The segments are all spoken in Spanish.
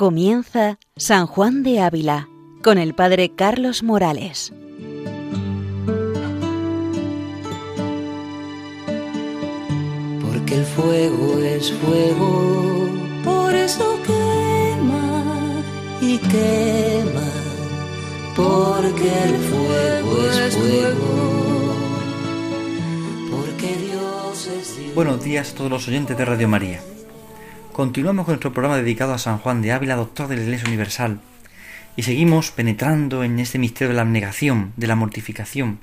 Comienza San Juan de Ávila con el Padre Carlos Morales. Porque el fuego es fuego, por eso quema y quema. Porque el fuego es fuego, porque Dios es Dios. Buenos días a todos los oyentes de Radio María. Continuamos con nuestro programa dedicado a San Juan de Ávila, doctor de la Iglesia Universal, y seguimos penetrando en este misterio de la abnegación, de la mortificación,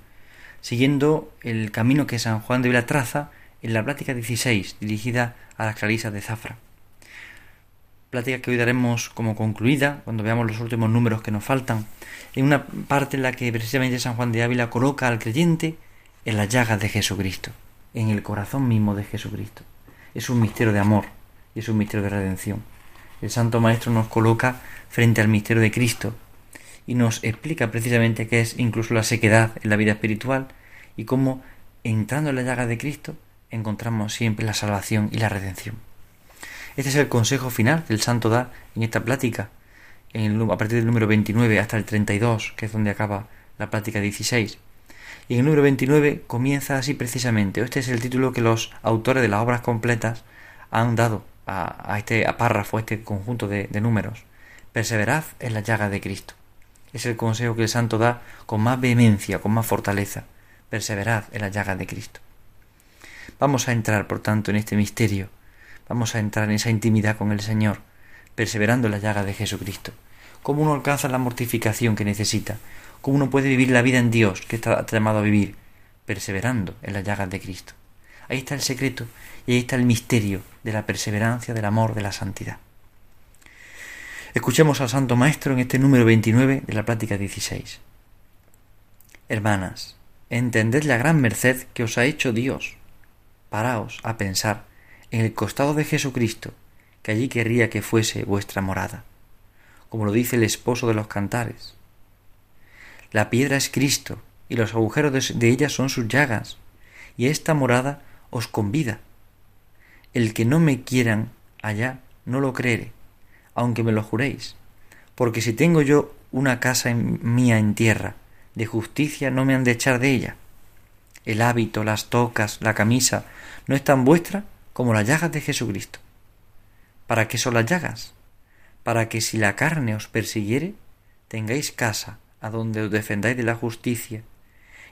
siguiendo el camino que San Juan de Ávila traza en la plática 16, dirigida a las clarisas de Zafra. Plática que hoy daremos como concluida cuando veamos los últimos números que nos faltan, en una parte en la que precisamente San Juan de Ávila coloca al creyente en las llagas de Jesucristo, en el corazón mismo de Jesucristo. Es un misterio de amor es un misterio de redención. El Santo Maestro nos coloca frente al misterio de Cristo y nos explica precisamente qué es incluso la sequedad en la vida espiritual y cómo entrando en la llaga de Cristo encontramos siempre la salvación y la redención. Este es el consejo final que el Santo da en esta plática, a partir del número 29 hasta el 32, que es donde acaba la plática 16. Y en el número 29 comienza así precisamente. Este es el título que los autores de las obras completas han dado a, este párrafo, a este conjunto de, números. Perseverad en la llaga de Cristo. Es el consejo que el santo da con más vehemencia, con más fortaleza. Perseverad en la llaga de Cristo. Vamos a entrar, por tanto, en este misterio. Vamos a entrar en esa intimidad con el Señor, perseverando en la llaga de Jesucristo. Cómo uno alcanza la mortificación que necesita. Cómo uno puede vivir la vida en Dios que está llamado a vivir, perseverando en la llaga de Cristo. Ahí está el secreto y ahí está el misterio de la perseverancia, del amor, de la santidad. Escuchemos al Santo Maestro en este número 29 de la plática 16. Hermanas, entended la gran merced que os ha hecho Dios. Paraos a pensar en el costado de Jesucristo, que allí querría que fuese vuestra morada, como lo dice el esposo de los cantares. La piedra es Cristo, y los agujeros de ella son sus llagas, y esta morada os convida. El que no me quieran allá, no lo creeré, aunque me lo juréis, porque si tengo yo una casa mía en tierra, de justicia no me han de echar de ella. El hábito, las tocas, la camisa, no es tan vuestra como las llagas de Jesucristo. ¿Para qué son las llagas? Para que si la carne os persiguiere, tengáis casa a donde os defendáis de la justicia,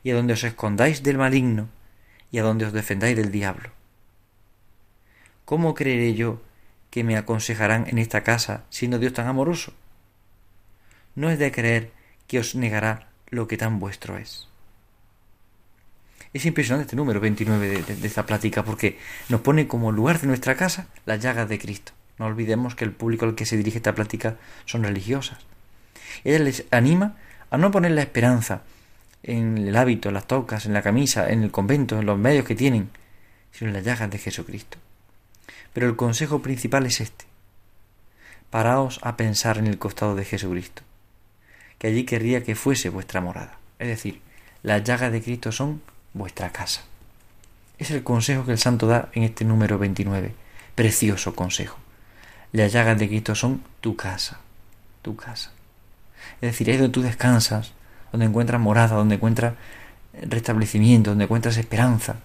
y a donde os escondáis del maligno, y a donde os defendáis del diablo. ¿Cómo creeré yo que me aconsejarán en esta casa, siendo Dios tan amoroso? No es de creer que os negará lo que tan vuestro es. Es impresionante este número 29 de, esta plática porque nos pone como lugar de nuestra casa las llagas de Cristo. No olvidemos que el público al que se dirige esta plática son religiosas. Ella les anima a no poner la esperanza en el hábito, en las tocas, en la camisa, en el convento, en los medios que tienen, sino en las llagas de Jesucristo. Pero el consejo principal es este. Paraos a pensar en el costado de Jesucristo, que allí querría que fuese vuestra morada. Es decir, las llagas de Cristo son vuestra casa. Es el consejo que el santo da en este número 29. Precioso consejo. Las llagas de Cristo son tu casa, tu casa. Es decir, ahí donde tú descansas, donde encuentras morada, donde encuentras restablecimiento, donde encuentras esperanza.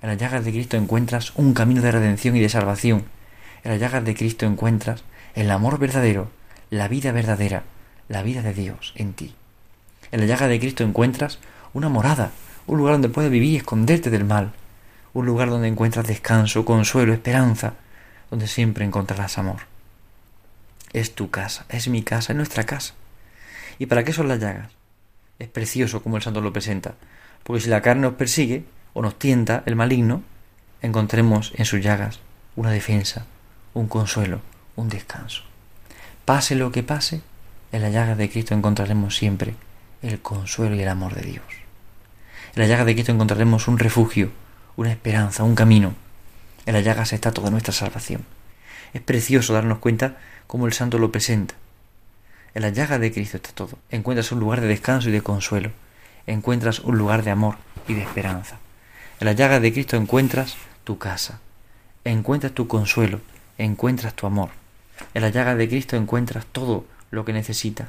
En las llagas de Cristo encuentras un camino de redención y de salvación. En las llagas de Cristo encuentras el amor verdadero, la vida verdadera, la vida de Dios en ti. En la llaga de Cristo encuentras una morada, un lugar donde puedes vivir y esconderte del mal, un lugar donde encuentras descanso, consuelo, esperanza, donde siempre encontrarás amor. Es tu casa, es mi casa, es nuestra casa. ¿Y para qué son las llagas? Es precioso como el santo lo presenta, porque si la carne nos persigue o nos tienta el maligno, encontremos en sus llagas una defensa, un consuelo, un descanso. Pase lo que pase, en la llaga de Cristo encontraremos siempre el consuelo y el amor de Dios. En la llaga de Cristo encontraremos un refugio, una esperanza, un camino. En la llaga está toda nuestra salvación. Es precioso darnos cuenta cómo el santo lo presenta. En la llaga de Cristo está todo. Encuentras un lugar de descanso y de consuelo. Encuentras un lugar de amor y de esperanza. En la llaga de Cristo encuentras tu casa. Encuentras tu consuelo. Encuentras tu amor. En la llaga de Cristo encuentras todo lo que necesitas.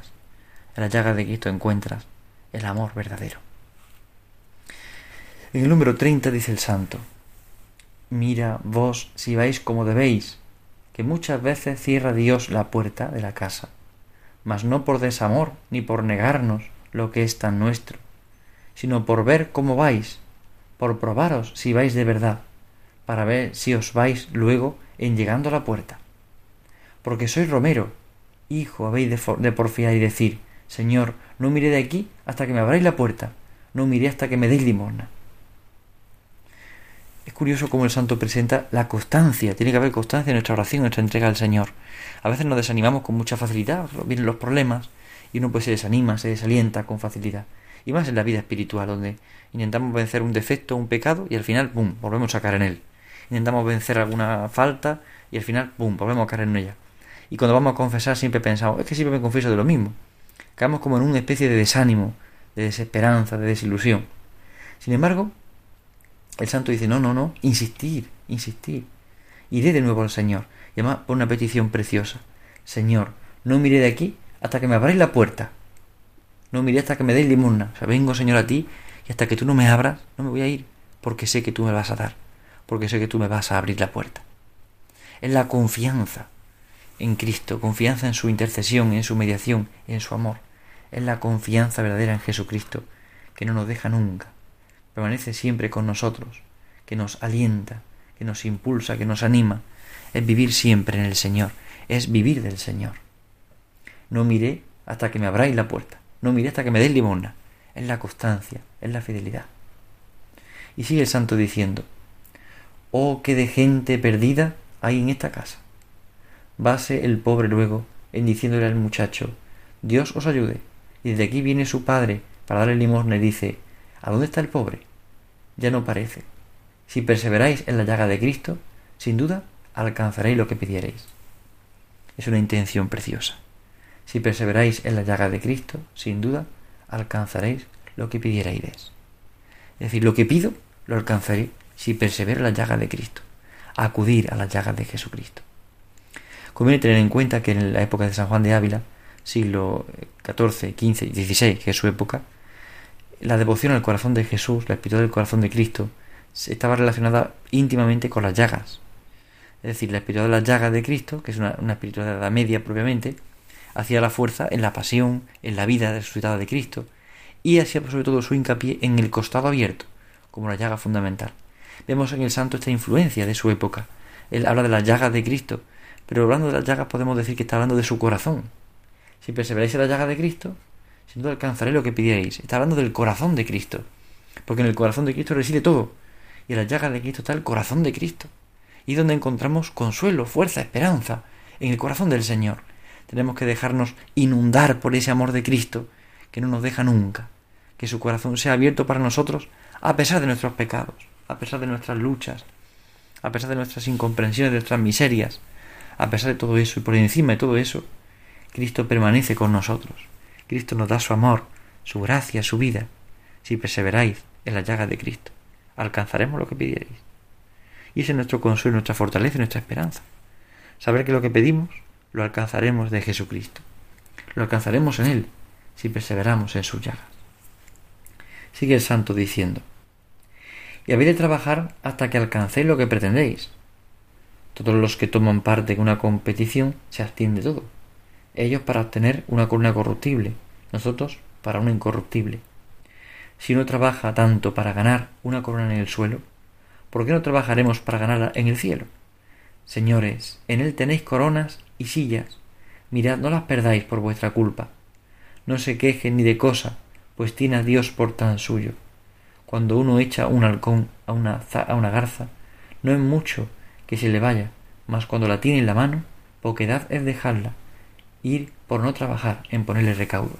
En la llaga de Cristo encuentras el amor verdadero. En el número 30 dice el santo, mira vos si vais como debéis, que muchas veces cierra Dios la puerta de la casa, mas no por desamor ni por negarnos lo que es tan nuestro, sino por ver cómo vais, por probaros si vais de verdad, para ver si os vais luego en llegando a la puerta. Porque soy Romero, hijo habéis de, de porfiar y decir, Señor, no miré de aquí hasta que me abráis la puerta, no miré hasta que me deis limosna. Es curioso cómo el santo presenta la constancia. Tiene que haber constancia en nuestra oración, en nuestra entrega al Señor. A veces nos desanimamos con mucha facilidad, vienen los problemas y uno pues se desanima, se desalienta con facilidad. Y más en la vida espiritual, donde intentamos vencer un defecto, un pecado y al final, ¡pum!, volvemos a caer en él. Intentamos vencer alguna falta y al final, ¡pum!, volvemos a caer en ella. Y cuando vamos a confesar siempre pensamos, es que siempre me confieso de lo mismo. Caemos como en una especie de desánimo, de desesperanza, de desilusión. Sin embargo, el santo dice, no, no, no, insistir, insistir. Iré de nuevo al Señor. Y además por una petición preciosa. Señor, no miré de aquí hasta que me abráis la puerta. No miré hasta que me deis limosna. O sea, vengo, Señor, a ti y hasta que tú no me abras, no me voy a ir. Porque sé que tú me vas a dar. Porque sé que tú me vas a abrir la puerta. Es la confianza en Cristo, confianza en su intercesión, en su mediación, en su amor. Es la confianza verdadera en Jesucristo, que no nos deja nunca, permanece siempre con nosotros, que nos alienta, que nos impulsa, que nos anima, es vivir siempre en el Señor, es vivir del Señor. No miré hasta que me abráis la puerta, no miré hasta que me deis limosna, es la constancia, es la fidelidad. Y sigue el santo diciendo, oh, qué de gente perdida hay en esta casa. Vase el pobre luego en diciéndole al muchacho, Dios os ayude. Y desde aquí viene su padre para darle limosna y dice, ¿A dónde está el pobre? Ya no parece. Si perseveráis en la llaga de Cristo, sin duda alcanzaréis lo que pidierais. Es una intención preciosa. Si perseveráis en la llaga de Cristo, sin duda alcanzaréis lo que pidierais. Es decir, lo que pido lo alcanzaré si persevero en la llaga de Cristo. Acudir a la llaga de Jesucristo. Conviene tener en cuenta que en la época de San Juan de Ávila, siglo XIV, XV y XVI, que es su época, la devoción al corazón de Jesús, la espiritualidad del corazón de Cristo, estaba relacionada íntimamente con las llagas. Es decir, la espiritualidad de las llagas de Cristo, que es una, espiritualidad media propiamente, hacía la fuerza en la pasión, en la vida resucitada de Cristo, y hacía sobre todo su hincapié en el costado abierto, como la llaga fundamental. Vemos en el santo esta influencia de su época. Él habla de las llagas de Cristo, pero hablando de las llagas podemos decir que está hablando de su corazón. Si perseveráis en la llaga de Cristo, sin duda alcanzaré lo que pidierais. Está hablando del corazón de Cristo. Porque en el corazón de Cristo reside todo. Y en la llaga de Cristo está el corazón de Cristo. Y donde encontramos consuelo, fuerza, esperanza. En el corazón del Señor. Tenemos que dejarnos inundar por ese amor de Cristo que no nos deja nunca. Que su corazón sea abierto para nosotros a pesar de nuestros pecados, a pesar de nuestras luchas, a pesar de nuestras incomprensiones, de nuestras miserias. A pesar de todo eso y por encima de todo eso, Cristo permanece con nosotros. Cristo nos da su amor, su gracia, su vida. Si perseveráis en la llaga de Cristo, alcanzaremos lo que pidierais. Y ese es nuestro consuelo, nuestra fortaleza y nuestra esperanza. Saber que lo que pedimos lo alcanzaremos de Jesucristo. Lo alcanzaremos en Él si perseveramos en sus llagas. Sigue el santo diciendo, y habéis de trabajar hasta que alcancéis lo que pretendéis. Todos los que toman parte en una competición se abstienen todo ellos para obtener una corona corruptible, nosotros para una incorruptible. Si uno trabaja tanto para ganar una corona en el suelo, ¿por qué no trabajaremos para ganarla en el cielo? Señores, en él tenéis coronas y sillas. Mirad, no las perdáis por vuestra culpa. No se quejen ni de cosa, pues tiene a Dios por tan suyo. Cuando uno echa un halcón a una, a una garza, no es mucho que se le vaya, mas cuando la tiene en la mano, poquedad es dejarla ir por no trabajar en ponerle recaudo.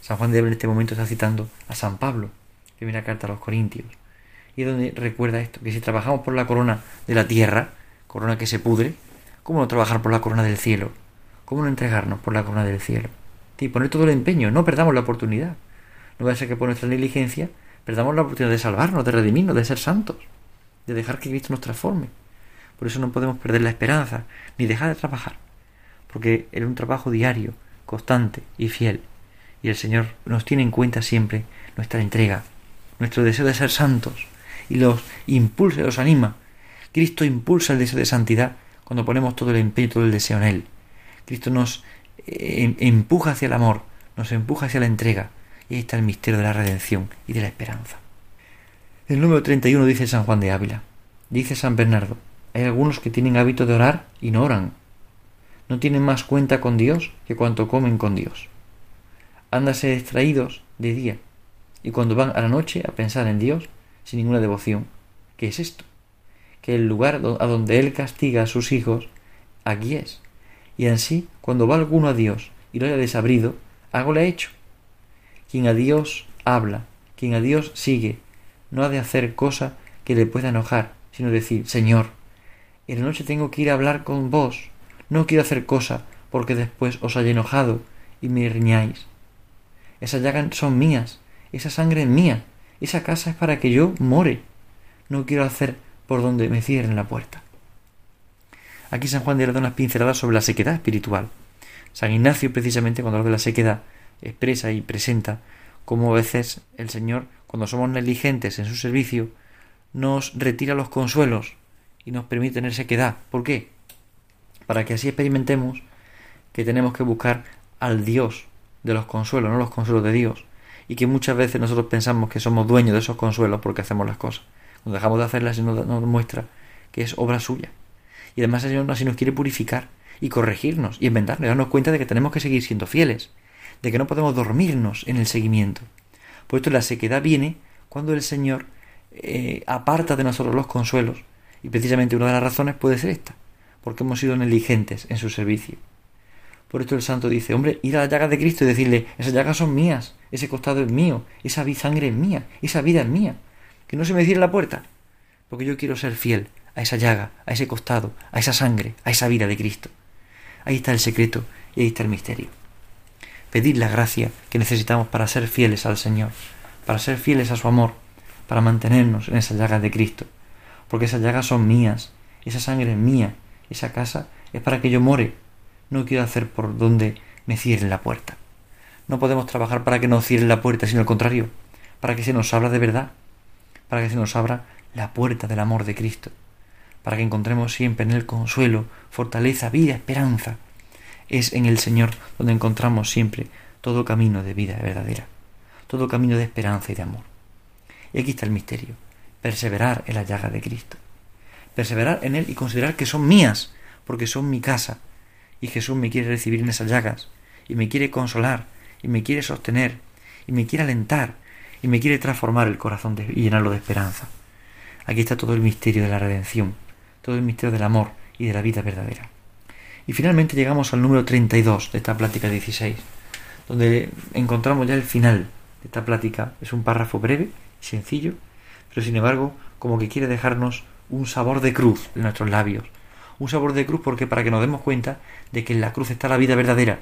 San Juan de Ávila en este momento está citando a San Pablo, que viene a carta a los Corintios, y es donde recuerda esto, que si trabajamos por la corona de la tierra, corona que se pudre, ¿cómo no trabajar por la corona del cielo? ¿Cómo no entregarnos por la corona del cielo? Y poner todo el empeño, no perdamos la oportunidad. No va a ser que por nuestra negligencia perdamos la oportunidad de salvarnos, de redimirnos, de ser santos, de dejar que Cristo nos transforme. Por eso no podemos perder la esperanza, ni dejar de trabajar, porque era un trabajo diario, constante y fiel. Y el Señor nos tiene en cuenta siempre nuestra entrega, nuestro deseo de ser santos, y los impulsa y los anima. Cristo impulsa el deseo de santidad cuando ponemos todo el empeño, todo el deseo en Él. Cristo nos eh, empuja hacia el amor, nos empuja hacia la entrega, y ahí está el misterio de la redención y de la esperanza. El número 31 dice San Juan de Ávila. Dice San Bernardo, hay algunos que tienen hábito de orar y no oran. No tienen más cuenta con Dios que cuanto comen con Dios. Ándase distraídos de día y cuando van a la noche a pensar en Dios sin ninguna devoción. ¿Qué es esto? Que el lugar a donde Él castiga a sus hijos, aquí es. Y así, cuando va alguno a Dios y lo haya desabrido, algo le ha hecho. Quien a Dios habla, quien a Dios sigue, no ha de hacer cosa que le pueda enojar, sino decir, Señor, en la noche tengo que ir a hablar con vos, no quiero hacer cosa porque después os haya enojado y me riñáis. Esas llagas son mías, esa sangre es mía, esa casa es para que yo more. No quiero hacer por donde me cierren la puerta. Aquí San Juan de da unas pinceladas sobre la sequedad espiritual. San Ignacio, precisamente, cuando habla de la sequedad, expresa y presenta cómo a veces el Señor, cuando somos negligentes en su servicio, nos retira los consuelos y nos permite tener sequedad. ¿Por qué? Para que así experimentemos que tenemos que buscar al Dios de los consuelos, no los consuelos de Dios. Y que muchas veces nosotros pensamos que somos dueños de esos consuelos porque hacemos las cosas. Cuando dejamos de hacerlas, nos, nos muestra que es obra suya. Y además el Señor así nos quiere purificar y corregirnos y inventarnos, darnos cuenta de que tenemos que seguir siendo fieles, de que no podemos dormirnos en el seguimiento. Por esto la sequedad viene cuando el Señor eh, aparta de nosotros los consuelos, y precisamente una de las razones puede ser esta, porque hemos sido negligentes en su servicio. Por esto el santo dice, hombre, ir a la llaga de Cristo y decirle, esas llagas son mías, ese costado es mío, esa sangre es mía, esa vida es mía, que no se me cierre la puerta, porque yo quiero ser fiel a esa llaga, a ese costado, a esa sangre, a esa vida de Cristo. Ahí está el secreto y ahí está el misterio. Pedir la gracia que necesitamos para ser fieles al Señor, para ser fieles a su amor, para mantenernos en esas llagas de Cristo, porque esas llagas son mías, esa sangre es mía, esa casa es para que yo more, no quiero hacer por donde me cierren la puerta. No podemos trabajar para que nos cierren la puerta, sino al contrario, para que se nos abra de verdad, para que se nos abra la puerta del amor de Cristo, para que encontremos siempre en Él consuelo, fortaleza, vida, esperanza. Es en el Señor donde encontramos siempre todo camino de vida verdadera, todo camino de esperanza y de amor. Y aquí está el misterio, perseverar en la llaga de Cristo, perseverar en Él y considerar que son mías, porque son mi casa, y Jesús me quiere recibir en esas llagas, y me quiere consolar, y me quiere sostener, y me quiere alentar, y me quiere transformar el corazón y llenarlo de esperanza. Aquí está todo el misterio de la redención, todo el misterio del amor y de la vida verdadera. Y finalmente llegamos al número 32 de esta plática 16, donde encontramos ya el final de esta plática. Es un párrafo breve, sencillo, pero sin embargo como que quiere dejarnos un sabor de cruz en nuestros labios. Un sabor de cruz porque para que nos demos cuenta de que en la cruz está la vida verdadera,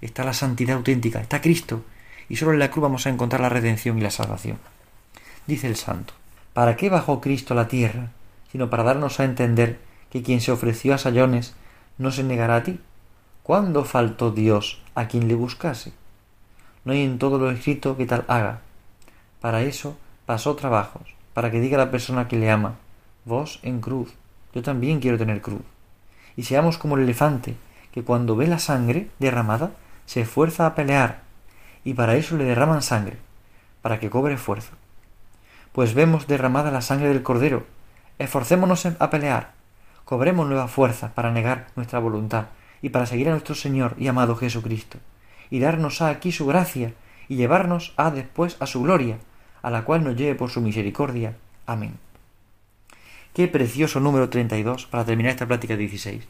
está la santidad auténtica, está Cristo, y solo en la cruz vamos a encontrar la redención y la salvación. Dice el santo, ¿para qué bajó Cristo a la tierra sino para darnos a entender que quien se ofreció a sayones no se negará a ti. ¿Cuándo faltó Dios a quien le buscase? No hay en todo lo escrito que tal haga. Para eso pasó trabajos, para que diga la persona que le ama, vos en cruz, yo también quiero tener cruz. Y seamos como el elefante, que cuando ve la sangre derramada, se esfuerza a pelear, y para eso le derraman sangre, para que cobre esfuerzo. Pues vemos derramada la sangre del cordero, Esforcémonos a pelear. Cobremos nueva fuerza para negar nuestra voluntad y para seguir a nuestro Señor y amado Jesucristo, y darnos a aquí su gracia y llevarnos a después a su gloria, a la cual nos lleve por su misericordia. Amén. Qué precioso número 32 para terminar esta plática 16,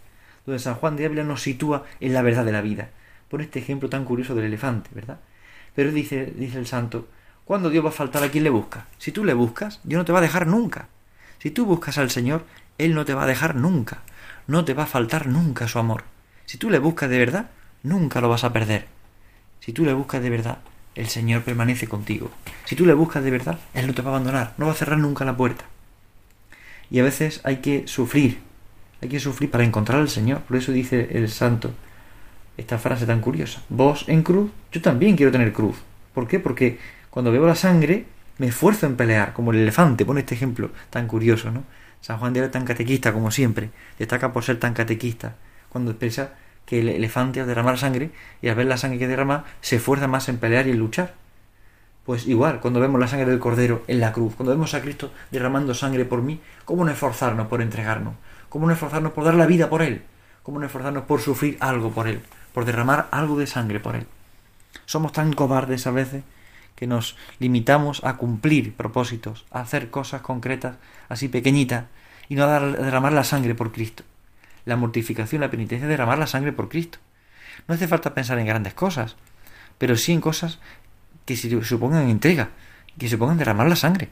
donde San Juan de Ávila nos sitúa en la verdad de la vida. Por este ejemplo tan curioso del elefante, ¿verdad? Pero dice, dice el santo, ¿cuándo Dios va a faltar a quien le busca? Si tú le buscas, Dios no te va a dejar nunca. Si tú buscas al Señor, Él no te va a dejar nunca, no te va a faltar nunca su amor. Si tú le buscas de verdad, nunca lo vas a perder. Si tú le buscas de verdad, el Señor permanece contigo. Si tú le buscas de verdad, Él no te va a abandonar, no va a cerrar nunca la puerta. Y a veces hay que sufrir hay que sufrir para encontrar al Señor. Por eso dice el santo esta frase tan curiosa. Vos en cruz, yo también quiero tener cruz. ¿Por qué? Porque cuando veo la sangre me esfuerzo en pelear, como el elefante, pone este ejemplo tan curioso, ¿no? San Juan de era tan catequista como siempre, destaca por ser tan catequista, cuando expresa que el elefante al derramar sangre y al ver la sangre que derrama se esfuerza más en pelear y en luchar. Pues igual, cuando vemos la sangre del Cordero en la cruz, cuando vemos a Cristo derramando sangre por mí, ¿cómo no esforzarnos por entregarnos? ¿Cómo no esforzarnos por dar la vida por Él? ¿Cómo no esforzarnos por sufrir algo por Él? Por derramar algo de sangre por Él. Somos tan cobardes a veces que nos limitamos a cumplir propósitos, a hacer cosas concretas, así pequeñitas, y no a, derramar la sangre por Cristo. La mortificación, la penitencia es derramar la sangre por Cristo. No hace falta pensar en grandes cosas, pero sí en cosas que supongan entrega, que supongan derramar la sangre.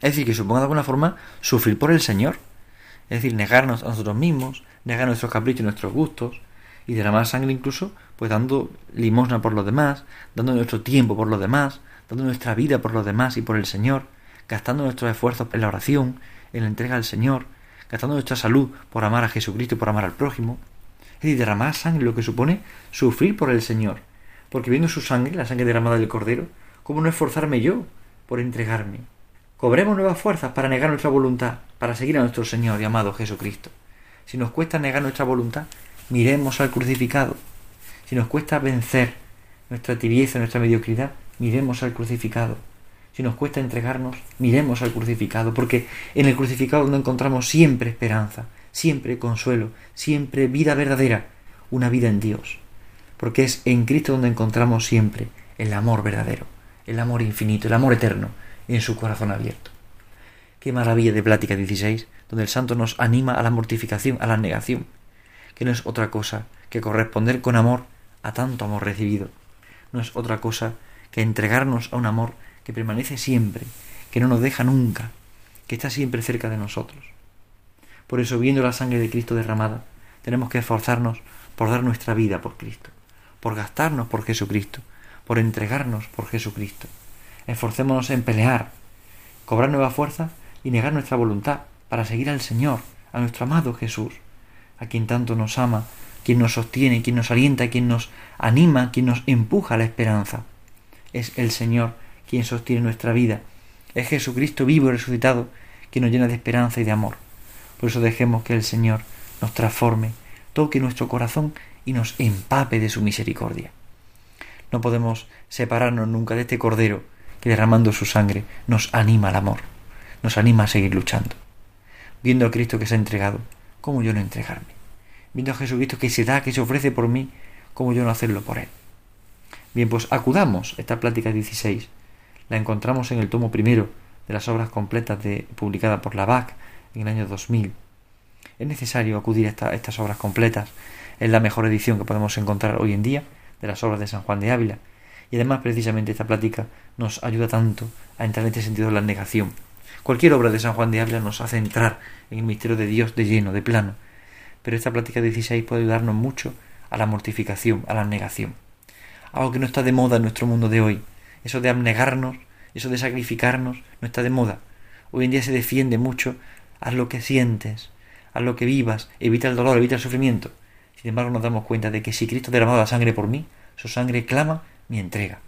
Es decir, que supongan de alguna forma sufrir por el Señor. Es decir, negarnos a nosotros mismos, negar nuestros caprichos y nuestros gustos, y derramar sangre incluso pues dando limosna por los demás, dando nuestro tiempo por los demás, dando nuestra vida por los demás y por el Señor, gastando nuestros esfuerzos en la oración, en la entrega al Señor, gastando nuestra salud por amar a Jesucristo y por amar al prójimo. Es decir, derramar sangre, lo que supone sufrir por el Señor. Porque viendo su sangre, la sangre derramada del Cordero, ¿cómo no esforzarme yo por entregarme? Cobremos nuevas fuerzas para negar nuestra voluntad, para seguir a nuestro Señor y amado Jesucristo. Si nos cuesta negar nuestra voluntad, miremos al crucificado, si nos cuesta vencer nuestra tibieza, nuestra mediocridad, miremos al crucificado. Si nos cuesta entregarnos, miremos al crucificado, porque en el crucificado donde encontramos siempre esperanza, siempre consuelo, siempre vida verdadera, una vida en Dios. Porque es en Cristo donde encontramos siempre el amor verdadero, el amor infinito, el amor eterno, en su corazón abierto. Qué maravilla de Plática 16, donde el santo nos anima a la mortificación, a la negación, que no es otra cosa que corresponder con amor a tanto amor recibido. No es otra cosa que entregarnos a un amor que permanece siempre, que no nos deja nunca, que está siempre cerca de nosotros. Por eso, viendo la sangre de Cristo derramada, tenemos que esforzarnos por dar nuestra vida por Cristo, por gastarnos por Jesucristo, por entregarnos por Jesucristo. Esforcémonos en pelear, cobrar nueva fuerza y negar nuestra voluntad para seguir al Señor, a nuestro amado Jesús, a quien tanto nos ama quien nos sostiene, quien nos alienta, quien nos anima, quien nos empuja a la esperanza. Es el Señor quien sostiene nuestra vida. Es Jesucristo vivo y resucitado quien nos llena de esperanza y de amor. Por eso dejemos que el Señor nos transforme, toque nuestro corazón y nos empape de su misericordia. No podemos separarnos nunca de este Cordero que derramando su sangre nos anima al amor, nos anima a seguir luchando. Viendo a Cristo que se ha entregado, ¿cómo yo no entregarme? viendo a Jesucristo que se da, que se ofrece por mí, como yo no hacerlo por Él. Bien, pues acudamos esta plática 16. La encontramos en el tomo primero de las obras completas de, publicada por la BAC en el año 2000. Es necesario acudir a estas obras completas. Es la mejor edición que podemos encontrar hoy en día de las obras de San Juan de Ávila. Y además, precisamente, esta plática nos ayuda tanto a entrar en este sentido de la negación. Cualquier obra de San Juan de Ávila nos hace entrar en el misterio de Dios de lleno, de plano, pero esta plática 16 puede ayudarnos mucho a la mortificación, a la negación. Algo que no está de moda en nuestro mundo de hoy. Eso de abnegarnos, eso de sacrificarnos, no está de moda. Hoy en día se defiende mucho, haz lo que sientes, haz lo que vivas, evita el dolor, evita el sufrimiento. Sin embargo, nos damos cuenta de que si Cristo ha la sangre por mí, su sangre clama mi entrega.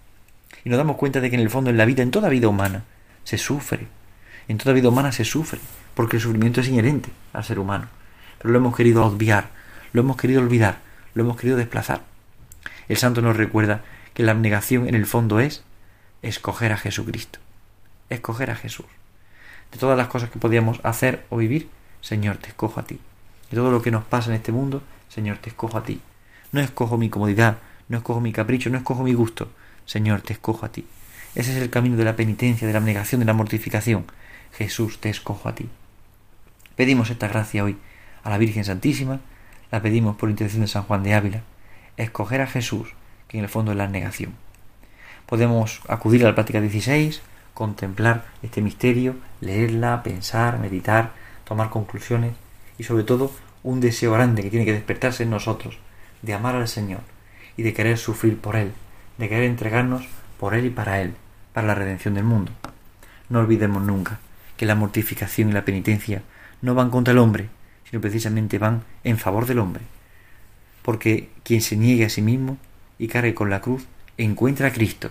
Y nos damos cuenta de que en el fondo, en la vida, en toda vida humana, se sufre. En toda vida humana se sufre, porque el sufrimiento es inherente al ser humano lo hemos querido obviar, lo hemos querido olvidar, lo hemos querido desplazar. El santo nos recuerda que la abnegación en el fondo es escoger a Jesucristo, escoger a Jesús. De todas las cosas que podíamos hacer o vivir, Señor, te escojo a ti. Todo lo que nos pasa en este mundo, Señor, te escojo a ti. No escojo mi comodidad, no escojo mi capricho, no escojo mi gusto. Señor, te escojo a ti. Ese es el camino de la penitencia, de la abnegación, de la mortificación. Jesús, te escojo a ti. Pedimos esta gracia hoy a la Virgen Santísima, la pedimos por intención de San Juan de Ávila, escoger a Jesús, que en el fondo es la negación. Podemos acudir a la práctica 16, contemplar este misterio, leerla, pensar, meditar, tomar conclusiones y sobre todo un deseo grande que tiene que despertarse en nosotros de amar al Señor y de querer sufrir por Él, de querer entregarnos por Él y para Él, para la redención del mundo. No olvidemos nunca que la mortificación y la penitencia no van contra el hombre, sino precisamente van en favor del hombre. Porque quien se niegue a sí mismo y cargue con la cruz, encuentra a Cristo,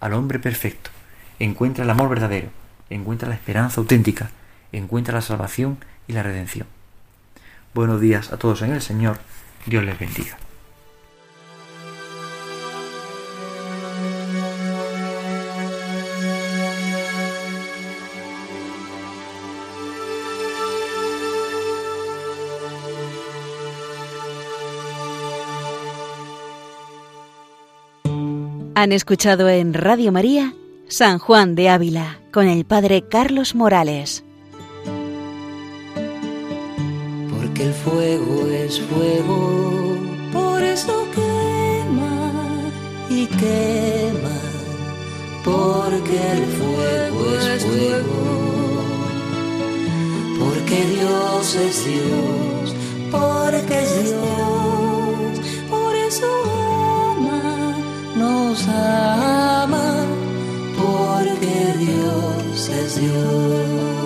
al hombre perfecto, encuentra el amor verdadero, encuentra la esperanza auténtica, encuentra la salvación y la redención. Buenos días a todos en el Señor, Dios les bendiga. Han escuchado en Radio María San Juan de Ávila con el Padre Carlos Morales. El fuego es fuego, por eso quema y quema. Porque el fuego es fuego, porque Dios es Dios, porque es Dios, por eso nos ama, porque Dios es Dios.